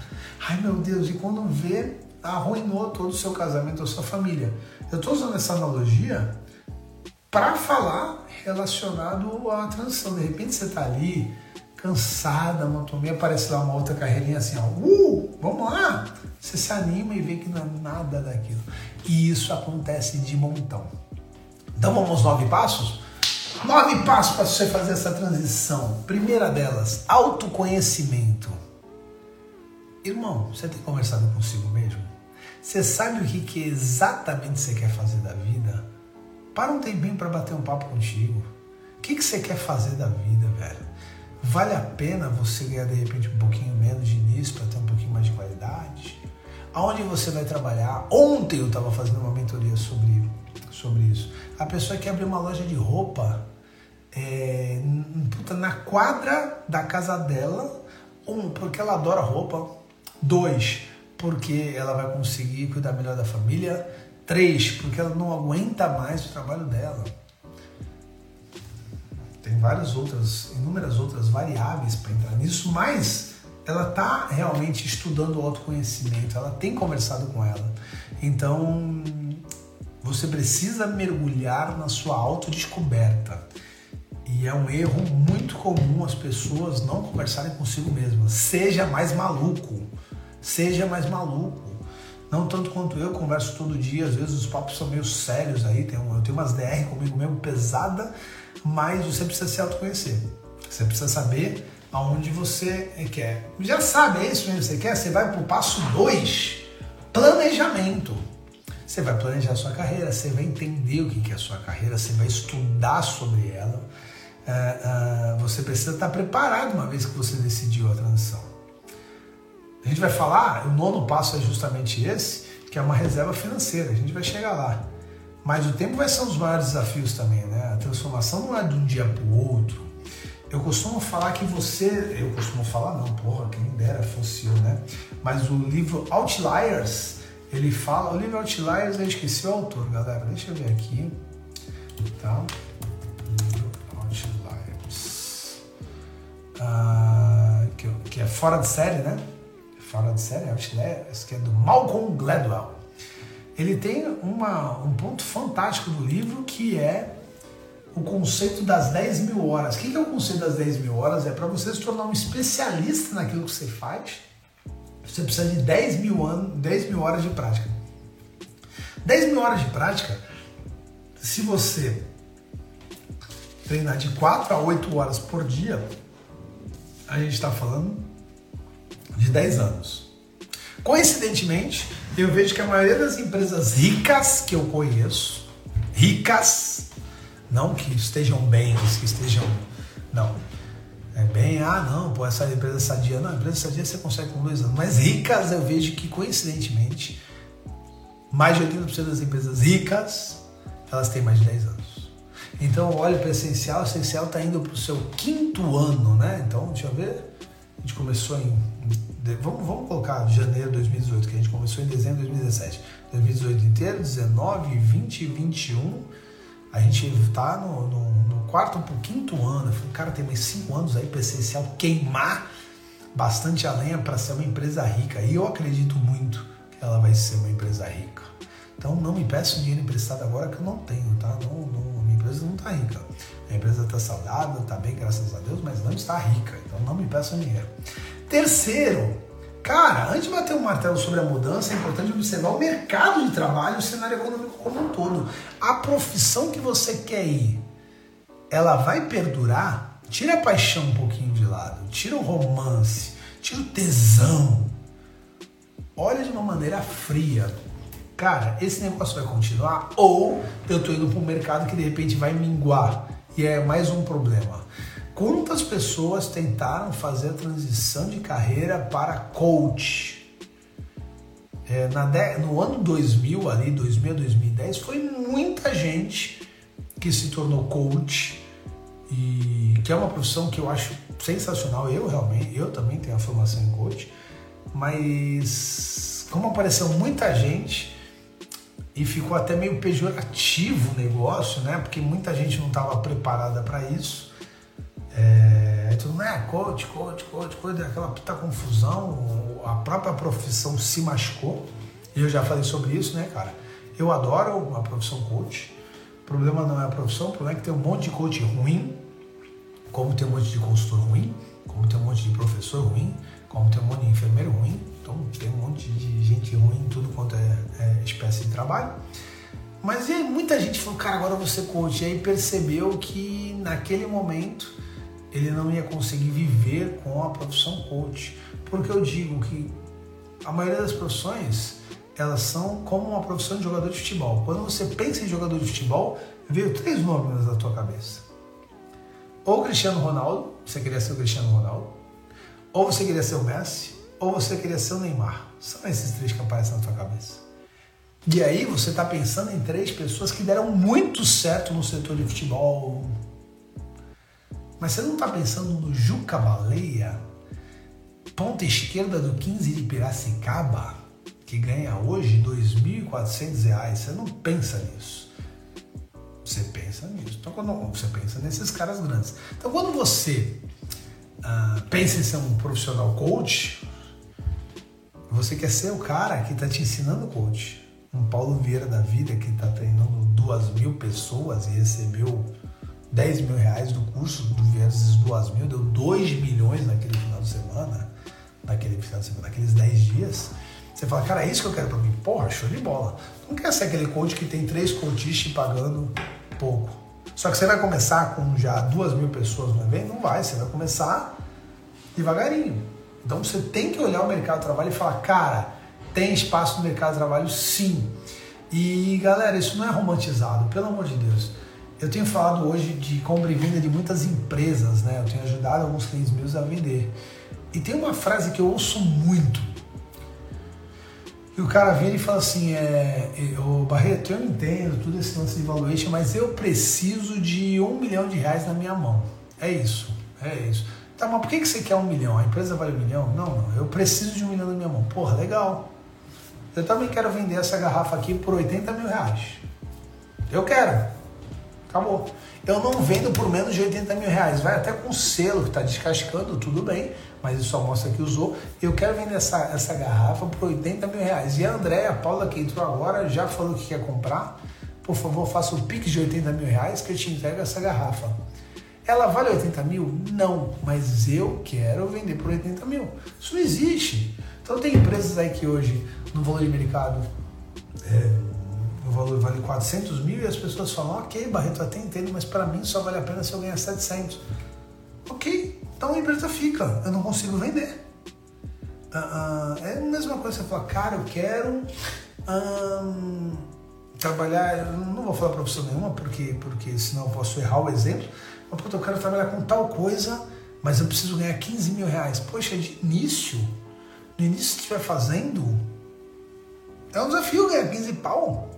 Ai meu Deus, e quando vê, arruinou todo o seu casamento, a sua família. Eu estou usando essa analogia para falar relacionado à transição. De repente você está ali, cansada, monotonia, aparece lá uma outra carreirinha assim, ó, uh, vamos lá! Você se anima e vê que não é nada daquilo. E isso acontece de montão. Então vamos aos nove passos? Nove passos para você fazer essa transição. Primeira delas, autoconhecimento. Irmão, você tem conversado consigo mesmo? Você sabe o que, que exatamente você quer fazer da vida? Para um tempinho para bater um papo contigo. que, que você quer fazer da vida, velho? Vale a pena você ganhar de repente um pouquinho menos de início para ter um pouquinho mais de qualidade? Aonde você vai trabalhar? Ontem eu estava fazendo uma mentoria sobre, sobre isso. A pessoa quer abrir uma loja de roupa é, na quadra da casa dela, um, porque ela adora roupa, dois, porque ela vai conseguir cuidar melhor da família, três, porque ela não aguenta mais o trabalho dela. Tem várias outras, inúmeras outras variáveis para entrar nisso, mas ela está realmente estudando o autoconhecimento, ela tem conversado com ela. Então, você precisa mergulhar na sua autodescoberta. E é um erro muito comum as pessoas não conversarem consigo mesmas. Seja mais maluco. Seja mais maluco. Não tanto quanto eu, converso todo dia, às vezes os papos são meio sérios aí, tem eu tenho umas DR comigo mesmo pesada, mas você precisa se autoconhecer. Você precisa saber aonde você quer. Já sabe, é isso mesmo que você quer? Você vai para o passo 2, planejamento. Você vai planejar a sua carreira, você vai entender o que é a sua carreira, você vai estudar sobre ela. É, é, você precisa estar preparado uma vez que você decidiu a transição. A gente vai falar, o nono passo é justamente esse, que é uma reserva financeira. A gente vai chegar lá. Mas o tempo vai ser um dos maiores desafios também, né? A transformação não é de um dia para o outro. Eu costumo falar que você, eu costumo falar não, porra, quem dera fosse eu, né? Mas o livro Outliers, ele fala, o livro Outliers, eu esqueci o autor, galera, deixa eu ver aqui, tá? Livro Outliers, ah, que, que é fora de série, né? Fora de série, Outliers, que é do Malcolm Gladwell ele tem uma, um ponto fantástico do livro que é o conceito das 10 mil horas. O que é o conceito das 10 mil horas? É para você se tornar um especialista naquilo que você faz, você precisa de 10 mil, anos, 10 mil horas de prática. 10 mil horas de prática, se você treinar de 4 a 8 horas por dia, a gente está falando 10 anos. Coincidentemente, eu vejo que a maioria das empresas ricas que eu conheço, ricas, não que estejam bem, que estejam. Não. É bem, ah, não, pô, essa empresa sadia. Não, empresa sadia você consegue com dois anos. Mas ricas, eu vejo que coincidentemente, mais de 80% das empresas ricas, elas têm mais de 10 anos. Então, olha para o essencial, o essencial está indo para o seu quinto ano, né? Então, deixa eu ver. A gente começou em vamos, vamos colocar janeiro de 2018, que a gente começou em dezembro de 2017. 2018 inteiro, 19, 20 21. A gente está no, no, no, quarto para o quinto ano. Eu falei, cara, tem mais cinco anos aí para essencial queimar bastante a lenha para ser uma empresa rica. E eu acredito muito que ela vai ser uma empresa rica. Então não me peça dinheiro emprestado agora que eu não tenho, tá? Não, não, minha empresa não está rica. A empresa está saudável, está bem, graças a Deus, mas não está rica. Então não me peça dinheiro. Terceiro, cara, antes de bater o martelo sobre a mudança, é importante observar o mercado de trabalho, o cenário econômico como um todo. A profissão que você quer ir, ela vai perdurar? Tira a paixão um pouquinho de lado, tira o romance, tira o tesão. Olha de uma maneira fria. Cara, esse negócio vai continuar ou eu tô indo para um mercado que de repente vai minguar e é mais um problema. Quantas pessoas tentaram fazer a transição de carreira para coach? É, de, no ano 2000, ali, 2000 a 2010, foi muita gente que se tornou coach e que é uma profissão que eu acho sensacional. Eu realmente, eu também tenho a formação em coach, mas como apareceu muita gente e ficou até meio pejorativo o negócio, né? Porque muita gente não estava preparada para isso. É, tudo não é coach, coach, coach, coach, aquela puta confusão, a própria profissão se machucou. E eu já falei sobre isso, né, cara? Eu adoro a profissão coach. O problema não é a profissão, o problema é que tem um monte de coach ruim, como tem um monte de consultor ruim, como tem um monte de professor ruim, como tem um monte de enfermeiro ruim, então tem um monte de gente ruim em tudo quanto é, é espécie de trabalho. Mas e muita gente falou, cara, agora você coach. E aí percebeu que naquele momento ele não ia conseguir viver com a profissão coach. Porque eu digo que a maioria das profissões elas são como uma profissão de jogador de futebol. Quando você pensa em jogador de futebol, veio três nomes na tua cabeça: Ou Cristiano Ronaldo, você queria ser o Cristiano Ronaldo, ou você queria ser o Messi, ou você queria ser o Neymar. São esses três que aparecem na tua cabeça. E aí você está pensando em três pessoas que deram muito certo no setor de futebol. Mas você não está pensando no Juca Baleia, ponta esquerda do 15 de Piracicaba, que ganha hoje R$ 2.400. Você não pensa nisso. Você pensa nisso. Então, quando você pensa nesses caras grandes. Então, quando você uh, pensa em ser um profissional coach, você quer ser o cara que está te ensinando coach. Um Paulo Vieira da vida que está treinando duas mil pessoas e recebeu 10 mil reais do curso do vezes duas mil, deu 2 milhões naquele final de semana, naquele final de semana, naqueles 10 dias. Você fala, cara, é isso que eu quero pra mim. Porra, show de bola. Não quer ser aquele coach que tem três coaches pagando pouco. Só que você vai começar com já duas mil pessoas no evento? Não vai, você vai começar devagarinho. Então você tem que olhar o mercado de trabalho e falar, cara, tem espaço no mercado de trabalho sim. E galera, isso não é romantizado, pelo amor de Deus. Eu tenho falado hoje de compra e venda de muitas empresas, né? Eu tenho ajudado alguns clientes meus a vender. E tem uma frase que eu ouço muito. E o cara vem e fala assim, é, o Barreto, eu entendo tudo esse lance de valuation, mas eu preciso de um milhão de reais na minha mão. É isso, é isso. Tá, mas por que, que você quer um milhão? A empresa vale um milhão? Não, não, eu preciso de um milhão na minha mão. Porra, legal. Eu também quero vender essa garrafa aqui por 80 mil reais. Eu quero. Acabou. Eu não vendo por menos de 80 mil reais. Vai até com selo que está descascando, tudo bem, mas isso só mostra que usou. Eu quero vender essa, essa garrafa por 80 mil reais. E a Andréia, a Paula que entrou agora, já falou que quer comprar. Por favor, faça o pix de 80 mil reais que eu te entrego essa garrafa. Ela vale 80 mil? Não, mas eu quero vender por 80 mil. Isso não existe. Então tem empresas aí que hoje, no valor de mercado, é, o valor vale 400 mil e as pessoas falam, ok, Barreto, até entendo, mas para mim só vale a pena se eu ganhar 700. Ok, então a empresa fica, eu não consigo vender. Uh, uh, é a mesma coisa você falar, cara, eu quero um, trabalhar, não vou falar profissão nenhuma, porque, porque senão eu posso errar o exemplo, mas eu quero trabalhar com tal coisa, mas eu preciso ganhar 15 mil reais. Poxa, de início, no início que estiver fazendo, é um desafio ganhar 15 pau.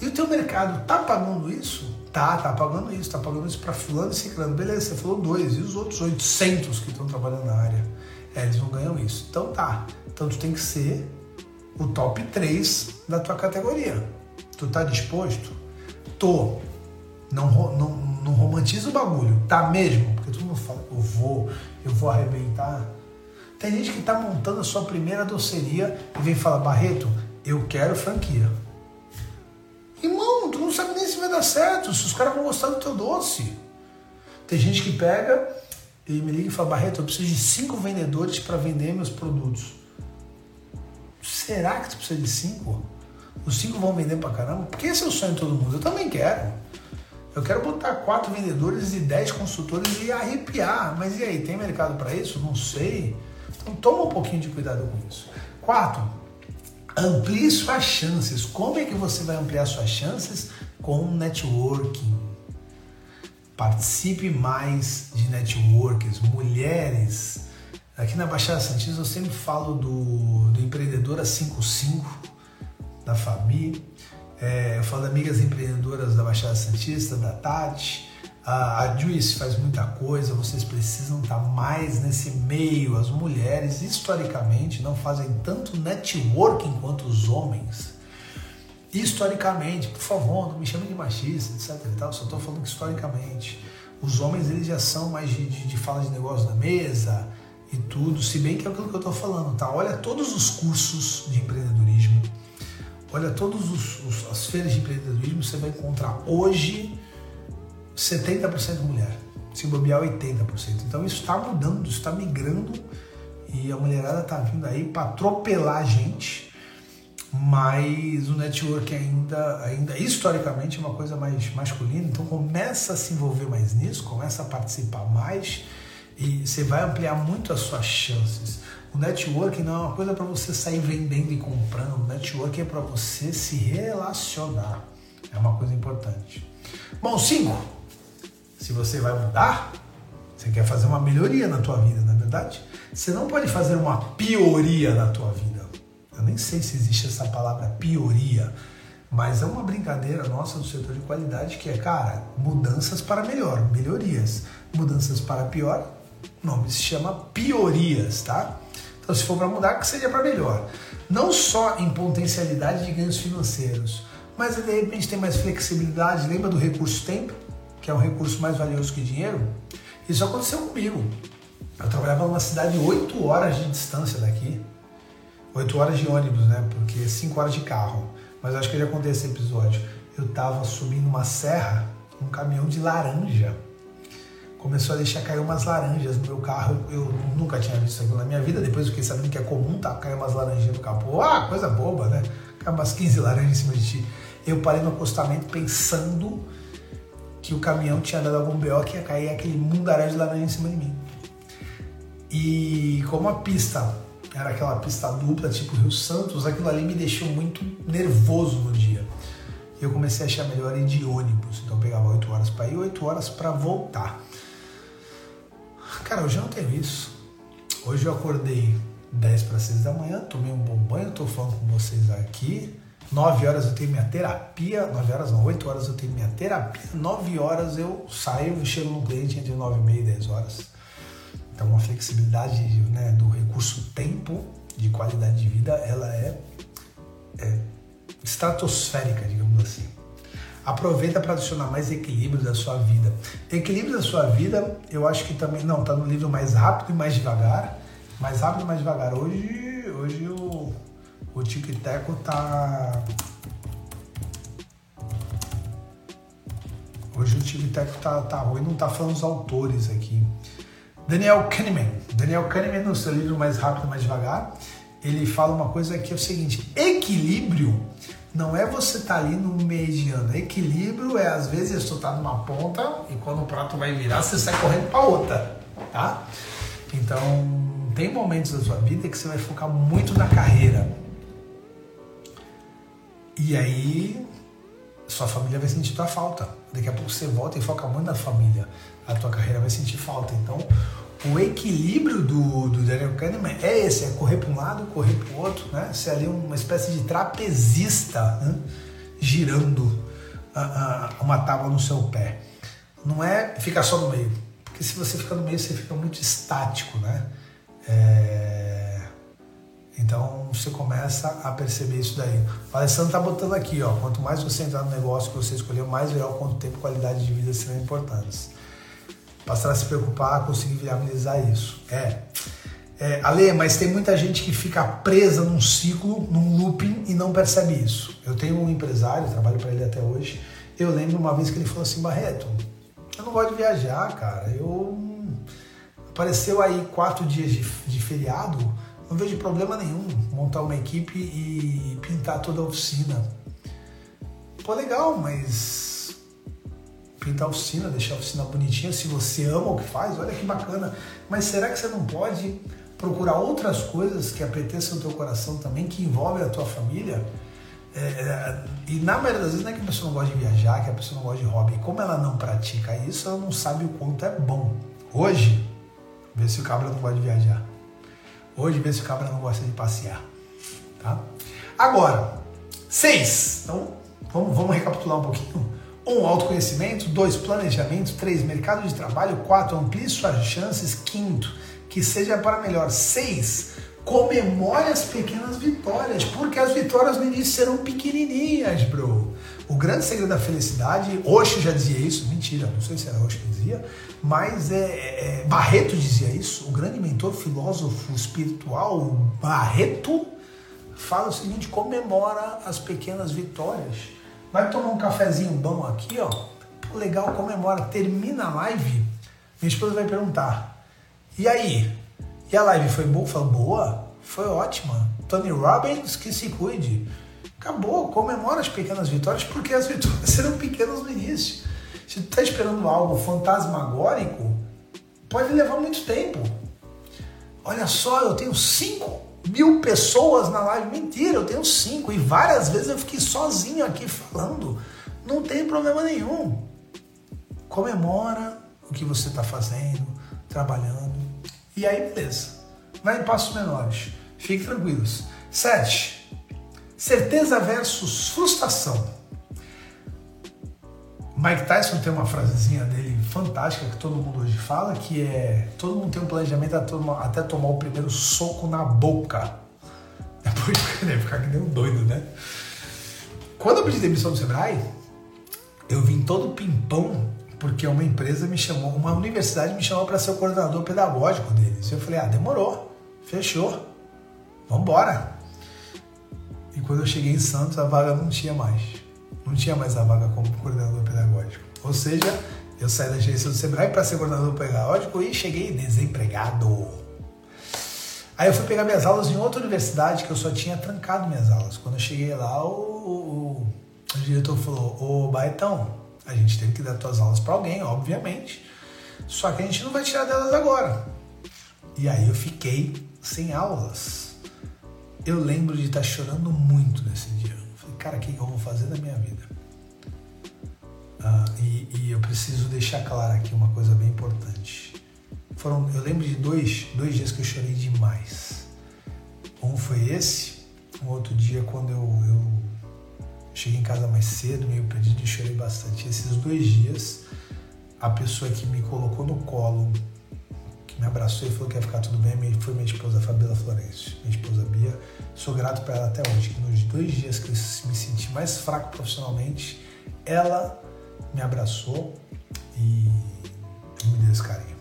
E o teu mercado tá pagando isso? Tá, tá pagando isso, tá pagando isso para fulano e ciclano. Beleza, você falou dois. E os outros 800 que estão trabalhando na área? É, eles não ganham isso. Então tá. Então tu tem que ser o top 3 da tua categoria. Tu tá disposto? Tô. Não, não, não romantiza o bagulho. Tá mesmo? Porque tu não fala, eu vou, eu vou arrebentar. Tem gente que tá montando a sua primeira doceria e vem falar, Barreto, eu quero franquia. Irmão, tu não sabe nem se vai dar certo, se os caras vão gostar do teu doce. Tem gente que pega e me liga e fala, Barreto, eu preciso de cinco vendedores para vender meus produtos. Será que tu precisa de cinco? Os cinco vão vender pra caramba? Porque esse é o sonho de todo mundo. Eu também quero. Eu quero botar quatro vendedores e dez consultores e arrepiar. Mas e aí, tem mercado para isso? Não sei. Então toma um pouquinho de cuidado com isso. Quatro, Amplie suas chances. Como é que você vai ampliar suas chances? Com networking. Participe mais de networks. Mulheres. Aqui na Baixada Santista eu sempre falo do, do Empreendedora 55 da Fabi. É, eu falo de amigas empreendedoras da Baixada Santista, da Tati. A, Juice faz muita coisa, vocês precisam estar mais nesse meio. As mulheres, historicamente, não fazem tanto networking quanto os homens. Historicamente, por favor, não me chame de machista, etc. E tal, só estou falando que historicamente. Os homens eles já são mais de, de, de fala de negócio na mesa e tudo, se bem que é aquilo que eu estou falando, tá? Olha todos os cursos de empreendedorismo, olha todas as feiras de empreendedorismo, você vai encontrar hoje 70% mulher, se bobear 80%. Então isso está mudando, está migrando e a mulherada está vindo aí para atropelar a gente, mas o network ainda, ainda historicamente é uma coisa mais masculina, então começa a se envolver mais nisso, começa a participar mais e você vai ampliar muito as suas chances. O network não é uma coisa para você sair vendendo e comprando, o network é para você se relacionar. É uma coisa importante. Bom, cinco Se você vai mudar, você quer fazer uma melhoria na tua vida, não é verdade? Você não pode fazer uma pioria na tua vida. Eu nem sei se existe essa palavra pioria, mas é uma brincadeira nossa do setor de qualidade que é, cara, mudanças para melhor, melhorias. Mudanças para pior, o nome se chama piorias, tá? Então, se for para mudar, que seja para melhor. Não só em potencialidade de ganhos financeiros, mas de repente tem mais flexibilidade. Lembra do recurso tempo, que é um recurso mais valioso que dinheiro? Isso aconteceu comigo. Eu trabalhava numa cidade 8 horas de distância daqui. 8 horas de ônibus, né? Porque 5 horas de carro. Mas acho que eu já contei esse episódio. Eu tava subindo uma serra, um caminhão de laranja começou a deixar cair umas laranjas no meu carro. Eu nunca tinha visto aquilo na minha vida. Depois eu fiquei sabendo que é comum tá, cair umas laranjas no capô. Ah, coisa boba, né? Cai umas 15 laranjas em cima de ti. Eu parei no acostamento pensando que o caminhão tinha dado algum BO que ia cair aquele mundaréu de laranja em cima de mim. E como a pista era aquela pista dupla, tipo Rio Santos, aquilo ali me deixou muito nervoso no dia. E eu comecei a achar melhor ir de ônibus. Então eu pegava 8 horas para ir e 8 horas para voltar. Cara, hoje eu não tenho isso. Hoje eu acordei 10 para 6 da manhã, tomei um bom banho, tô falando com vocês aqui. 9 horas eu tenho minha terapia, 9 horas não, 8 horas eu tenho minha terapia, 9 horas eu saio e chego no cliente entre 9 e meia e 10 horas. Então uma flexibilidade né, do recurso tempo de qualidade de vida, ela é, é estratosférica, digamos assim. Aproveita para adicionar mais equilíbrio da sua vida. Equilíbrio da sua vida, eu acho que também. Não, tá no livro Mais Rápido e Mais Devagar. Mais rápido e mais devagar. Hoje, hoje o, o Tico e Teco tá. Hoje o Tico e Teco tá, tá ruim, não tá falando os autores aqui. Daniel Kahneman. Daniel Kahneman, no seu livro Mais Rápido Mais Devagar, ele fala uma coisa que é o seguinte: equilíbrio não é você estar tá ali no mediano. Equilíbrio é às vezes você está numa ponta e quando o prato vai virar, você sai correndo para outra, tá? Então, tem momentos da sua vida que você vai focar muito na carreira. E aí sua família vai sentir tua falta. Daqui a pouco você volta e foca muito na família. A tua carreira vai sentir falta. Então, o equilíbrio do, do Daniel Kahneman é esse, é correr para um lado, correr para o outro, né? Ser ali uma espécie de trapezista né? girando uh, uh, uma tábua no seu pé. Não é ficar só no meio, porque se você fica no meio você fica muito estático, né? É... Então você começa a perceber isso daí. O Alessandro tá botando aqui, ó. Quanto mais você entrar no negócio que você escolheu, mais verá o quanto tempo e qualidade de vida serão importantes passar a se preocupar, conseguir viabilizar isso. É. é. Ale, mas tem muita gente que fica presa num ciclo, num looping e não percebe isso. Eu tenho um empresário, trabalho para ele até hoje. Eu lembro uma vez que ele falou assim: Barreto, eu não gosto de viajar, cara. Eu. Apareceu aí quatro dias de, de feriado, não vejo problema nenhum montar uma equipe e pintar toda a oficina. Pô, legal, mas pintar a oficina, deixar a oficina bonitinha, se você ama o que faz, olha que bacana. Mas será que você não pode procurar outras coisas que apeteçam o teu coração também, que envolvem a tua família? É, é, e na maioria das vezes não é que a pessoa não gosta de viajar, que a pessoa não gosta de hobby. Como ela não pratica isso, ela não sabe o quanto é bom. Hoje, vê se o cabra não gosta de viajar. Hoje, vê se o cabra não gosta de passear. Tá? Agora, seis. Então, vamos, vamos recapitular um pouquinho. Um, autoconhecimento. Dois, planejamento. Três, mercado de trabalho. Quatro, amplie suas chances. Quinto, que seja para melhor. Seis, comemore as pequenas vitórias, porque as vitórias no início serão pequenininhas, bro. O grande segredo da felicidade, Osho já dizia isso, mentira, não sei se era Osho que dizia, mas é, é, Barreto dizia isso, o grande mentor filósofo espiritual, Barreto, fala o seguinte: comemora as pequenas vitórias. Vai tomar um cafezinho bom aqui, ó. legal, comemora. Termina a live, minha esposa vai perguntar: E aí? E a live foi boa? Fala, boa? Foi ótima. Tony Robbins, que se cuide. Acabou, comemora as pequenas vitórias, porque as vitórias serão pequenas no início. Se tu tá esperando algo fantasmagórico, pode levar muito tempo. Olha só, eu tenho cinco mil pessoas na live. Mentira, eu tenho cinco. E várias vezes eu fiquei sozinho aqui falando. Não tem problema nenhum. comemora o que você está fazendo, trabalhando. E aí, beleza. Vai em passos menores. Fiquem tranquilos. Sete. Certeza versus frustração. Mike Tyson tem uma frasezinha dele fantástica que todo mundo hoje fala, que é todo mundo tem um planejamento até tomar o primeiro soco na boca. Depois deve ficar que nem um doido, né? Quando eu pedi demissão do Sebrae, eu vim todo pimpão porque uma empresa me chamou, uma universidade me chamou para ser o coordenador pedagógico deles. Eu falei, ah, demorou, fechou, vambora. E quando eu cheguei em Santos, a vaga não tinha mais. Não tinha mais a vaga como coordenador pedagógico. Ou seja, eu saí da agência do Sebrae para ser coordenador pedagógico e cheguei desempregado. Aí eu fui pegar minhas aulas em outra universidade que eu só tinha trancado minhas aulas. Quando eu cheguei lá, o, o, o diretor falou: Ô Baetão, a gente tem que dar tuas aulas para alguém, obviamente. Só que a gente não vai tirar delas agora. E aí eu fiquei sem aulas. Eu lembro de estar chorando muito nesse dia. Falei, cara, o que eu vou fazer da minha vida? Ah, e, e, eu preciso deixar claro aqui uma coisa bem importante. Foram, eu lembro de dois, dois dias que eu chorei demais. Um foi esse, um outro dia quando eu, eu Cheguei em casa mais cedo, meio perdido e chorei bastante. Esses dois dias, a pessoa que me colocou no colo, me abraçou e falou que ia ficar tudo bem, foi minha esposa Fabiola Florencio, minha esposa Bia. Sou grato para ela até hoje, que nos dois dias que eu me senti mais fraco profissionalmente, ela me abraçou e me deu esse carinho.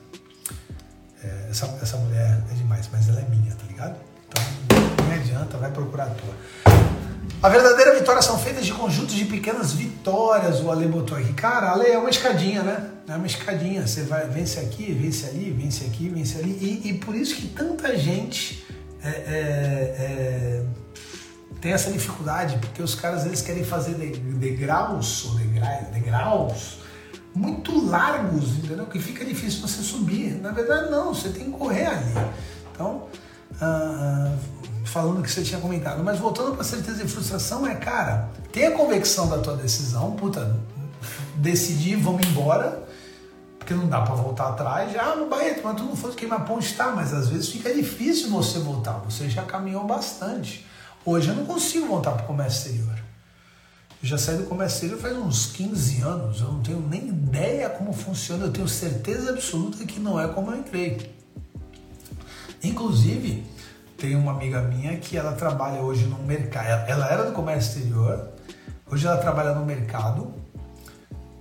É, essa, essa mulher é demais, mas ela é minha, tá ligado? Então não adianta, vai procurar a tua. A verdadeira vitória são feitas de conjuntos de pequenas vitórias, o Ale botou aqui. Cara, Ale é uma escadinha, né? É uma escadinha. Você vai, vence aqui, vence ali, vence aqui, vence ali. E, e por isso que tanta gente é, é, é, tem essa dificuldade, porque os caras eles querem fazer degraus, ou degraus, degraus muito largos, entendeu? Que fica difícil você subir. Na verdade, não, você tem que correr ali. Então, uh, falando que você tinha comentado. Mas voltando para certeza e frustração, é, cara, tenha convicção da tua decisão, puta, decidir, vamos embora, porque não dá para voltar atrás. Ah, no Barreto, mas tu não fosse queimar ponte, tá, mas às vezes fica difícil você voltar, você já caminhou bastante. Hoje eu não consigo voltar para o comércio exterior. Eu já saí do comércio exterior faz uns 15 anos, eu não tenho nem ideia como funciona, eu tenho certeza absoluta que não é como eu entrei. Inclusive, tem uma amiga minha que ela trabalha hoje no mercado. Ela era do comércio exterior, hoje ela trabalha no mercado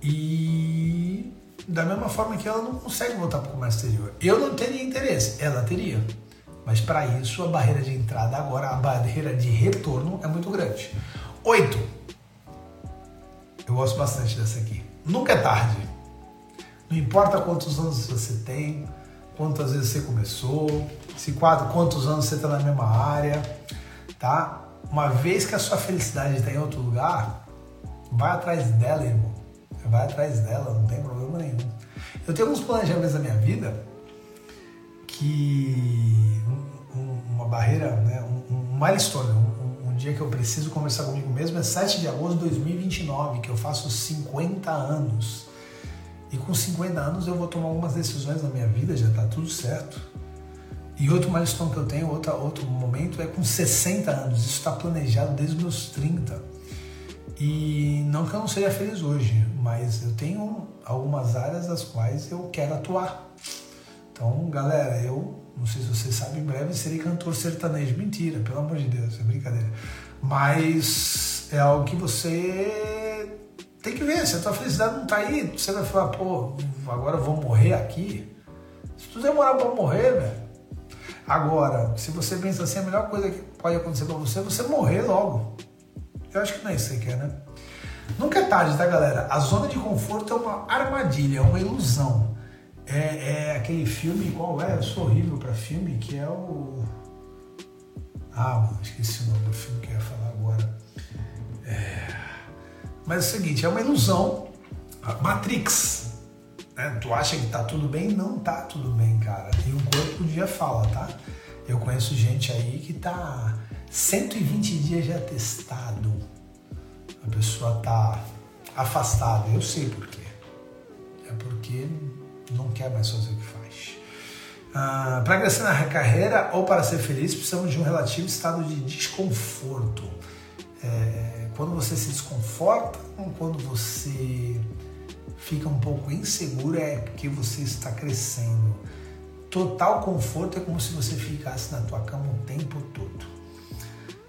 e da mesma forma que ela não consegue voltar para o comércio exterior. Eu não teria interesse, ela teria. Mas para isso a barreira de entrada agora, a barreira de retorno é muito grande. Oito. Eu gosto bastante dessa aqui. Nunca é tarde. Não importa quantos anos você tem, quantas vezes você começou, se quatro, quantos anos você está na mesma área, tá? Uma vez que a sua felicidade está em outro lugar, vai atrás dela, irmão. Vai atrás dela, não tem problema nenhum. Eu tenho alguns planejamentos da minha vida que uma barreira, né, um, um milestone, um, um, dia que eu preciso conversar comigo mesmo é 7 de agosto de 2029, que eu faço 50 anos. E com 50 anos eu vou tomar algumas decisões na minha vida, já está tudo certo. E outro milestone que eu tenho, outra, outro momento, é com 60 anos. Isso está planejado desde meus 30. E não que eu não seja feliz hoje, mas eu tenho algumas áreas das quais eu quero atuar. Então, galera, eu não sei se vocês sabem, em breve serei cantor sertanejo. Mentira, pelo amor de Deus, é brincadeira. Mas é algo que você tem que ver. Se a tua felicidade não está aí, você vai falar, pô, agora eu vou morrer aqui. Se tu demorar para morrer, velho Agora, se você pensa assim, a melhor coisa que pode acontecer para você é você morrer logo. Eu acho que não é isso que você quer, né? Nunca é tarde, tá, galera? A zona de conforto é uma armadilha, é uma ilusão. É, é aquele filme, qual é? Eu sou horrível para filme, que é o. Ah, mano, esqueci o nome do filme que eu ia falar agora. É... Mas é o seguinte, é uma ilusão. Matrix. Né? Tu acha que tá tudo bem? Não tá tudo bem, cara. E o corpo dia fala, tá? Eu conheço gente aí que tá 120 dias já testado. A pessoa tá afastada. Eu sei por quê. é porque não quer mais fazer o que faz. Ah, para crescer na carreira ou para ser feliz, precisamos de um relativo estado de desconforto. É, quando você se desconforta, quando você fica um pouco inseguro, é porque você está crescendo. Total conforto é como se você ficasse na tua cama o tempo todo.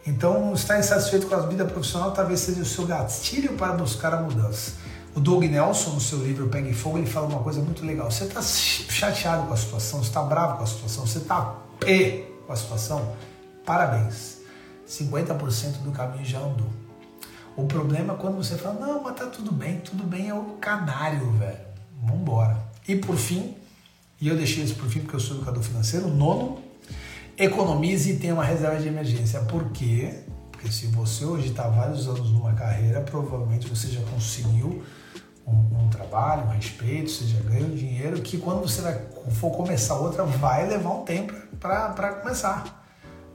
Então, estar insatisfeito com a vida profissional talvez seja o seu gatilho para buscar a mudança. O Doug Nelson, no seu livro Pegue Fogo, ele fala uma coisa muito legal. Você está chateado com a situação, você está bravo com a situação, você está pé com a situação? Parabéns. 50% do caminho já andou. O problema é quando você fala, não, mas tá tudo bem, tudo bem é o canário, velho. Vambora. E por fim, e eu deixei isso por fim porque eu sou educador financeiro, nono, economize e tenha uma reserva de emergência. Por quê? Porque se você hoje está vários anos numa carreira, provavelmente você já conseguiu um, um, trabalho, um respeito, você já ganhou dinheiro, que quando você vai, for começar outra, vai levar um tempo para começar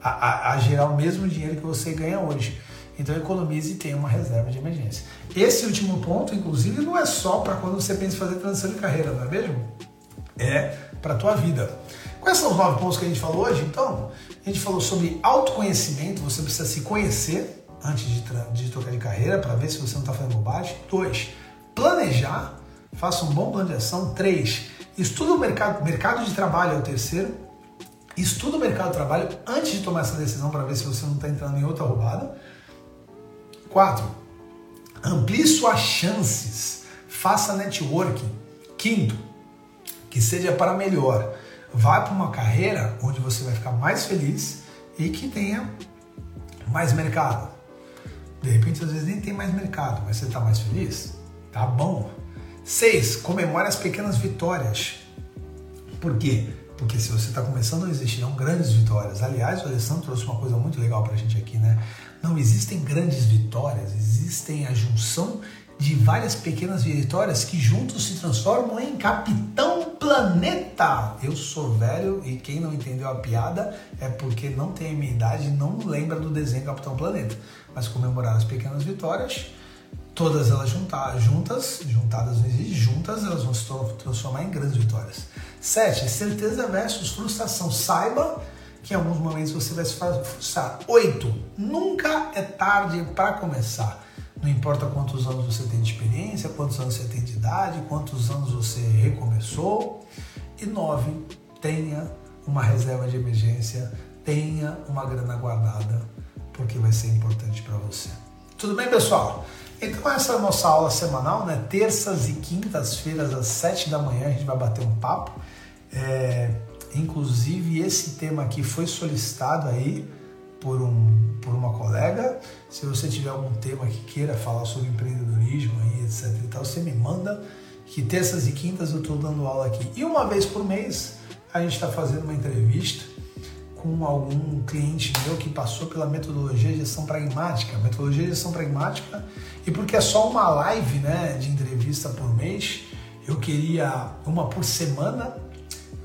a, a, a, gerar o mesmo dinheiro que você ganha hoje. Então economize e tenha uma reserva de emergência. Esse último ponto, inclusive, não é só para quando você pensa em fazer transição de carreira, não é mesmo? É para a tua vida. Quais são os nove pontos que a gente falou hoje? Então, a gente falou sobre autoconhecimento, você precisa se conhecer antes de, de trocar de carreira para ver se você não está fazendo bobagem. Dois, planejar, faça um bom plano de ação. Três, estuda o mercado, mercado de trabalho é o terceiro. Estuda o mercado de trabalho antes de tomar essa decisão para ver se você não está entrando em outra roubada. Quatro, amplie suas chances, faça networking. Quinto, que seja para melhor. Vá para uma carreira onde você vai ficar mais feliz e que tenha mais mercado. De repente, às vezes nem tem mais mercado, mas você está mais feliz? Tá bom. Seis, comemore as pequenas vitórias. Por quê? Porque se você está começando, não existirão grandes vitórias. Aliás, o Alessandro trouxe uma coisa muito legal para a gente aqui, né? Não existem grandes vitórias, existem a junção de várias pequenas vitórias que juntos se transformam em Capitão Planeta. Eu sou velho e quem não entendeu a piada é porque não tem a minha idade e não lembra do desenho Capitão Planeta. Mas comemorar as pequenas vitórias, todas elas juntadas, juntas, juntadas não juntas elas vão se transformar em grandes vitórias. 7. Certeza versus frustração. Saiba que em alguns momentos você vai se frustrar. 8. Nunca é tarde para começar. Não importa quantos anos você tem de experiência, quantos anos você tem de idade, quantos anos você recomeçou. E nove, tenha uma reserva de emergência, tenha uma grana guardada, porque vai ser importante para você. Tudo bem, pessoal? Então essa é a nossa aula semanal, né? Terças e quintas-feiras às sete da manhã a gente vai bater um papo. É, inclusive esse tema aqui foi solicitado aí por, um, por uma colega. Se você tiver algum tema que queira falar sobre empreendedorismo aí, etc e tal, você me manda, que terças e quintas eu estou dando aula aqui. E uma vez por mês a gente está fazendo uma entrevista com algum cliente meu que passou pela metodologia de gestão pragmática. Metodologia de gestão pragmática, e porque é só uma live né, de entrevista por mês, eu queria uma por semana,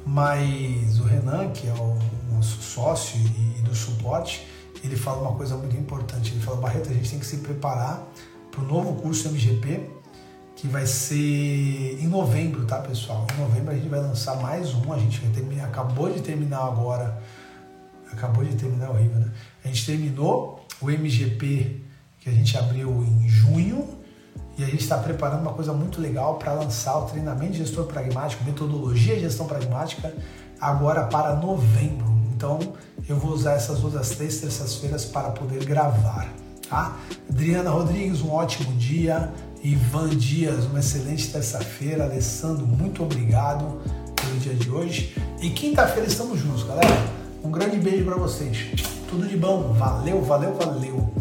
mas o Renan, que é o nosso sócio e, do suporte, ele fala uma coisa muito importante. Ele fala, Barreto, a gente tem que se preparar para o novo curso MGP, que vai ser em novembro, tá, pessoal? Em novembro a gente vai lançar mais um. A gente terminar, acabou de terminar agora. Acabou de terminar, horrível, né? A gente terminou o MGP que a gente abriu em junho e a gente está preparando uma coisa muito legal para lançar o treinamento de gestor pragmático, metodologia de gestão pragmática, agora para novembro. Então eu vou usar essas outras três terças-feiras para poder gravar. Tá? Adriana Rodrigues, um ótimo dia. Ivan Dias, uma excelente terça-feira. Alessandro, muito obrigado pelo dia de hoje. E quinta-feira estamos juntos, galera. Um grande beijo para vocês. Tudo de bom. Valeu, valeu, valeu.